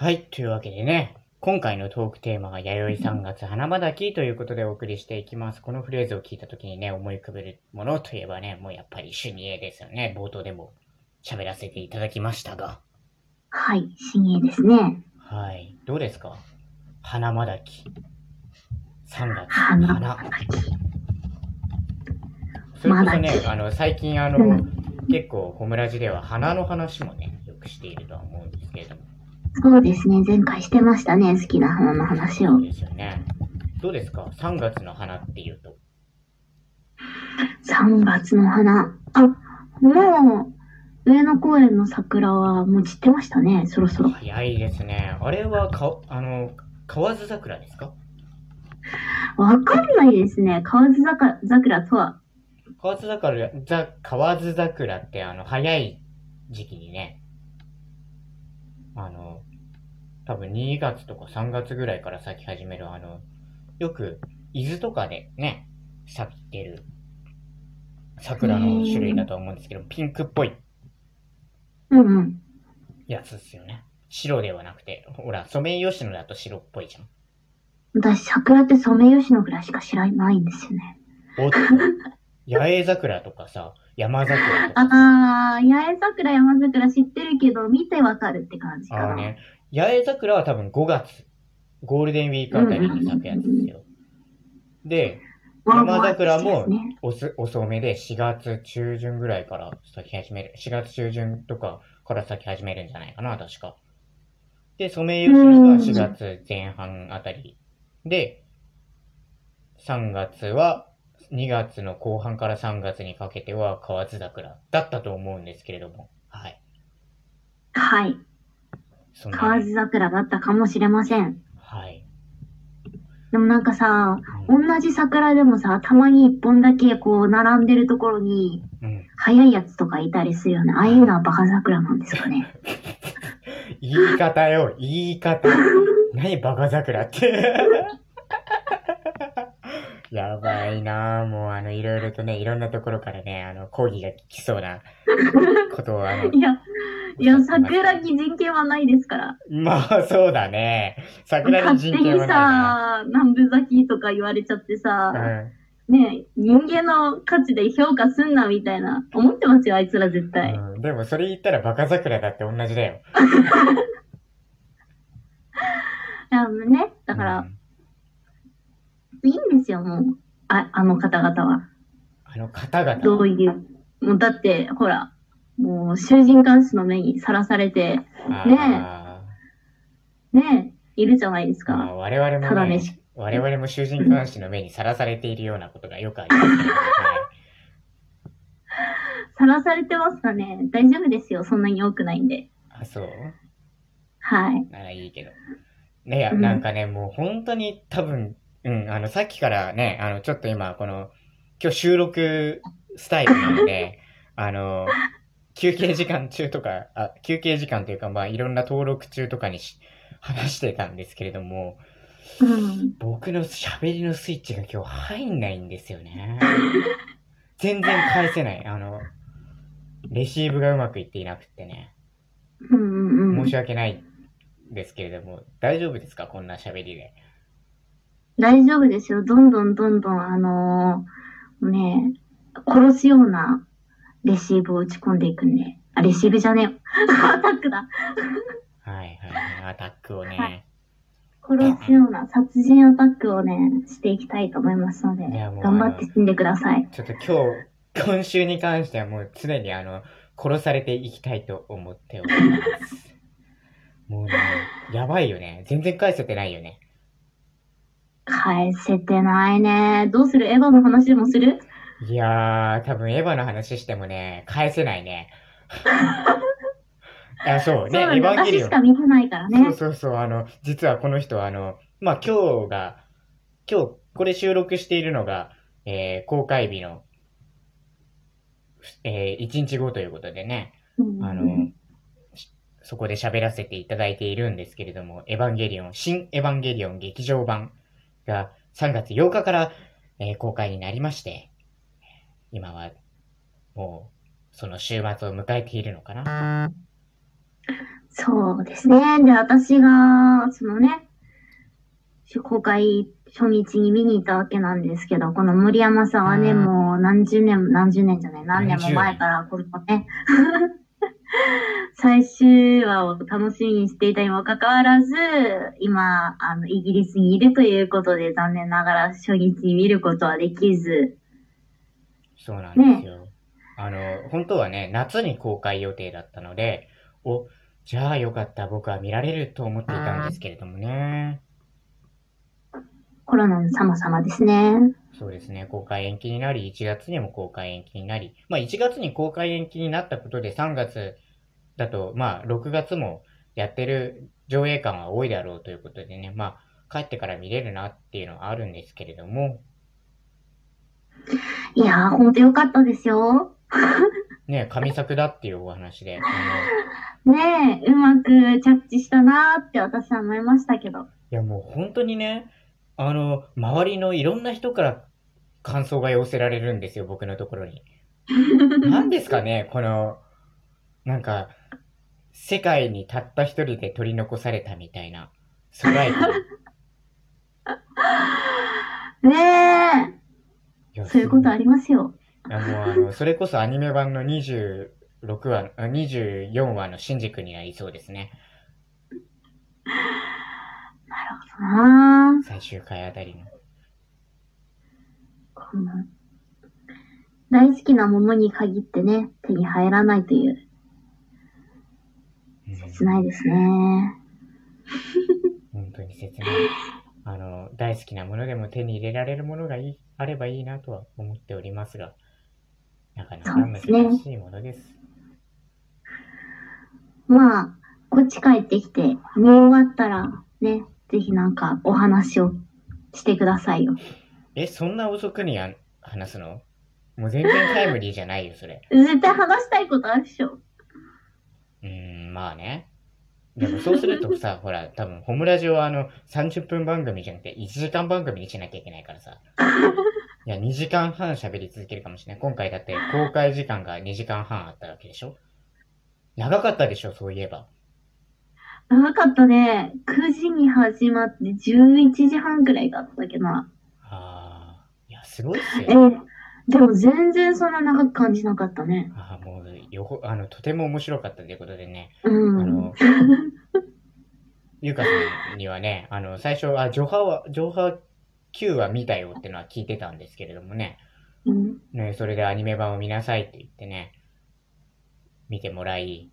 はい。というわけでね、今回のトークテーマが弥生3月花畑ということでお送りしていきます。このフレーズを聞いたときにね、思い浮かべるものといえばね、もうやっぱり主任ですよね。冒頭でも喋らせていただきましたが。はい、新鋭ですね。はい。どうですか？花まだき。3月。花花。畑。それこそねあの、最近あの、うん結構、ホムラジでは花の話もね、よくしているとは思うんですけれども。そうですね、前回してましたね、好きな花の話をそう。ですよね。どうですか ?3 月の花っていうと。3月の花。あ、もう、上野公園の桜はもう散ってましたね、そろそろ。早いですね。あれはか、あの、河津桜ですか？わかんないですね、河津桜桜とは。河津桜、ざ、河津桜ってあの、早い時期にね、あの、多分2月とか3月ぐらいから咲き始める、あの、よく、伊豆とかでね、咲いてる桜の種類だと思うんですけど、ピンクっぽいうんうん。やつですよね。白ではなくて、ほら、ソメイヨシノだと白っぽいじゃん。私、桜ってソメイヨシノぐらいしか知らないんですよね。おっと、八重桜とかさ、山桜とかさ、あー、八重桜、山桜知ってるけど、見てわかるって感じかな。あのね、八重桜は多分5月、ゴールデンウィークあたりに咲くやつですよ。で、山桜も遅めで4月中旬ぐらいから咲き始める。4月中旬とかから咲き始めるんじゃないかな、確か。で、ソメイヨシノが4月前半あたり。で、3月は、2月の後半から3月にかけては河津桜だったと思うんですけれども。はい。はい。河津桜だったかもしれません。はい。でもなんかさ、うん同じ桜でもさ、たまに一本だけこう並んでるところに、うん。早いやつとかいたりするよね。ああいうのはバカ桜なんですかね。言い方よ、言い方。何バカ桜って。やばいなぁ。もうあの、いろいろとね、いろんなところからね、あの、講義が来そうな ことを、あの、いや、いや、桜に人権はないですから。まあ、そうだね。桜に勝手に人権はなさ、南部咲きとか言われちゃってさ、いな。ねえ人間の価値で評価すんなみたいな、思ってますよ、あいつら絶対。うん。うん。でも、それ言ったらバカ桜だって同じだよ。あのね、だから、うんいいんですよ、もう。あ、あの方々は。あの方々。どういう。もうだって、ほら、もう囚人監視の目にさらされて、あねえ、いるじゃないですーまあか。我々もねただね、我々も囚人監視の目にさらされているようなことがよくありますけど、は いさらされてますかね大丈夫ですよ、そんなに多くないんで。あ、そう？はい。ならいいけど。ね、うんなんかね、もう本当に多分、うん、あの、さっきからね、あの、ちょっと今、この、今日収録スタイルなので、あの、休憩時間中とか、あ、休憩時間というか、まあ、いろんな登録中とかにし話してたんですけれども、うん。僕の喋りのスイッチが今日入んないんですよね。全然返せない。あの、レシーブがうまくいっていなくってね。うんうんうん申し。訳ないですけれども、大丈夫ですか？こんな喋りで。大丈夫ですよ。どんどんどんどん、あのーねえ、殺すようなレシーブを打ち込んでいくんで。あ、レシーブじゃねえよ。アタックだ。はいはいはい。アタックをね。はい殺すような殺人アタックをね、していきたいと思いますので、頑張って死んでください。ちょっと今日、今週に関してはもう常にあの、殺されていきたいと思っております。もうね、やばいよね。全然返せてないよね。返せてないね。どうする？エヴァの話でもする？いやー、多分エヴァの話してもね、返せないね。あそうね、そうなんだ。エヴァンゲリオン私しか。見てないからそうね。そうそう、あの、実はこの人は、あの、まあ、今日が、今日、これ収録しているのが、えー公開日の、えー、1日後ということでね、うんあの、しそこで喋らせていただいているんですけれども、エヴァンゲリオン、新エヴァンゲリオン劇場版が3月8日から、えー公開になりまして、今は、もう、その週末を迎えているのかな。そうですね。で、私が、そのね、公開初日に見に行ったわけなんですけど、この森山さんはね、うんもう何十年も、何十年じゃない、何年も前からこれもね、最終話を楽しみにしていたにもかかわらず、今、あの、イギリスにいるということで、残念ながら初日に見ることはできず、そうなんですよ。あの、本当はね、夏に公開予定だったので、お、じゃあよかった、僕は見られると思っていたんですけれどもね。コロナの様々ですね。そうですね、公開延期になり、1月にも公開延期になり、まあ1月に公開延期になったことで3月だと、まあ6月もやってる上映館は多いだろうということでね、まあ帰ってから見れるなっていうのはあるんですけれども、いやー、ほんとよかったですよ。ね、神作だっていうお話で、あ ねえ、うまく着地したなーって私は思いましたけど。いやもう本当にね、あの、周りのいろんな人から感想が寄せられるんですよ、僕のところに。何ですかね、この、なんか、世界にたった一人で取り残されたみたいな、ソライティねえ、そういうことありますよ。いやもうあの、それこそアニメ版の26話、あ24話のシンジ君になりそうですね。なあ最終回あたりの。この大好きなものに限ってね、手に入らないという、うん切ないですね。本当に切ない。あの、大好きなものでも手に入れられるものがいいあればいいなとは思っておりますが、なかなか難しいものです。まあ、こっち帰ってきて、もう終わったら、ね、ぜひなんかお話をしてくださいよ。え、そんな遅くにや話すの？もう全然タイムリーじゃないよ、それ。絶対話したいことあるでしょ。うーん、まあね。でもそうするとさ、ほら、多分、ホムラジオはあの、30分番組じゃなくて1時間番組にしなきゃいけないからさ。いや、2時間半喋り続けるかもしれない。今回だって公開時間が2時間半あったわけでしょ？長かったでしょ、そういえば。長かったね。9時に始まって11時半くらいだったっけな。ああ、いや、すごいっすえよ。でも全然そんな長く感じなかったね。ああ、もう、よほ、あの、とても面白かったということでね。あうん。の、ゆうかさんにはね、あの、最初、あ、ジョハは、ジョハ Q は見たよってのは聞いてたんですけれどもね。うんね、それでアニメ版を見なさいって言ってね、見てもらい、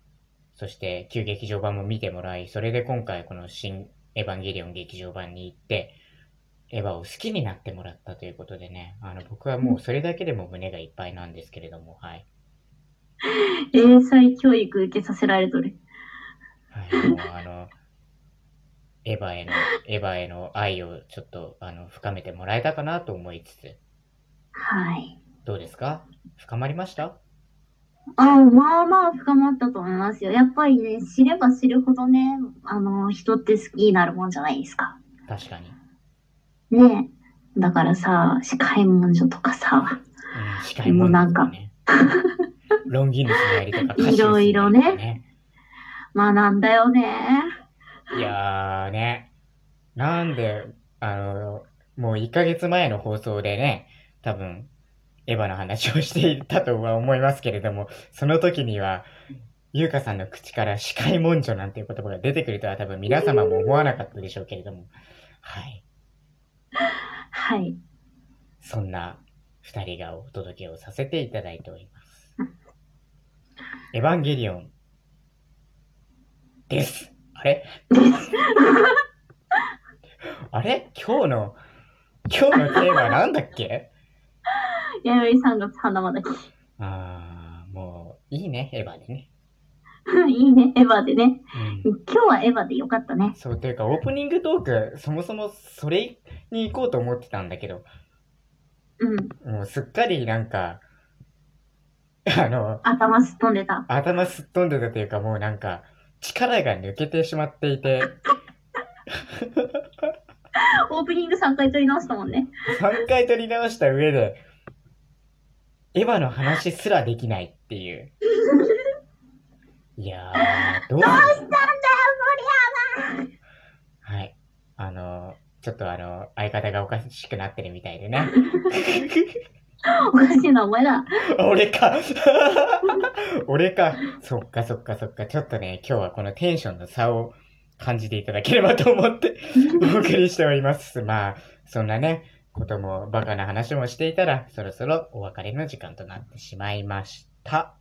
そして旧劇場版も見てもらい、それで今回この新エヴァンゲリオン劇場版に行って、エヴァを好きになってもらったということでね、あの、僕はもうそれだけでも胸がいっぱいなんですけれども、はい。英才教育受けさせられとる。はい、もうあの、エヴァへの、エヴァへの愛をちょっと、あの、深めてもらえたかなと思いつつ、はい。どうですか？深まりました？あまあまあ深まったと思いますよ。やっぱりね、知れば知るほどね、あの、人って好きになるもんじゃないですか。確かに。ねえ。だからさ、司会文書とかさ、うん、司会もなんかね。ロンギヌスのやりとか、カシウスのやりとかいろいろ学んだよね。いやーね、なんで、あの、もう1ヶ月前の放送でね、多分、エヴァの話をしていたとは思いますけれども、その時には、ゆうかさんの口から司会文書なんていう言葉が出てくるとは多分皆様も思わなかったでしょうけれども、はい。はい。そんな二人がお届けをさせていただいております。エヴァンゲリオンです。あれ？あれ？今日の、今日のテーマなんだっけ？弥生3月花まだき。あー、もういいね、エヴァでね。いいね、エヴァでね。うん。今日はエヴァでよかったね。そう、というかオープニングトーク、そもそもそれに行こうと思ってたんだけど、うん。もうすっかりなんか、あの、頭すっ飛んでた。頭すっ飛んでたというかもうなんか力が抜けてしまっていて オープニング3回撮り直したもんね。3回撮り直した上でエヴァの話すらできないっていう。いやー、どうどうしたんだよ、森山はい。あの、ちょっとあの、相方がおかしくなってるみたいでね。おかしいな、お前だ。俺か。俺か。そっかそっかそっか。ちょっとね、今日はこのテンションの差を感じていただければと思って お送りしております。まあ、そんなね、こともバカな話もしていたら、そろそろお別れの時間となってしまいました。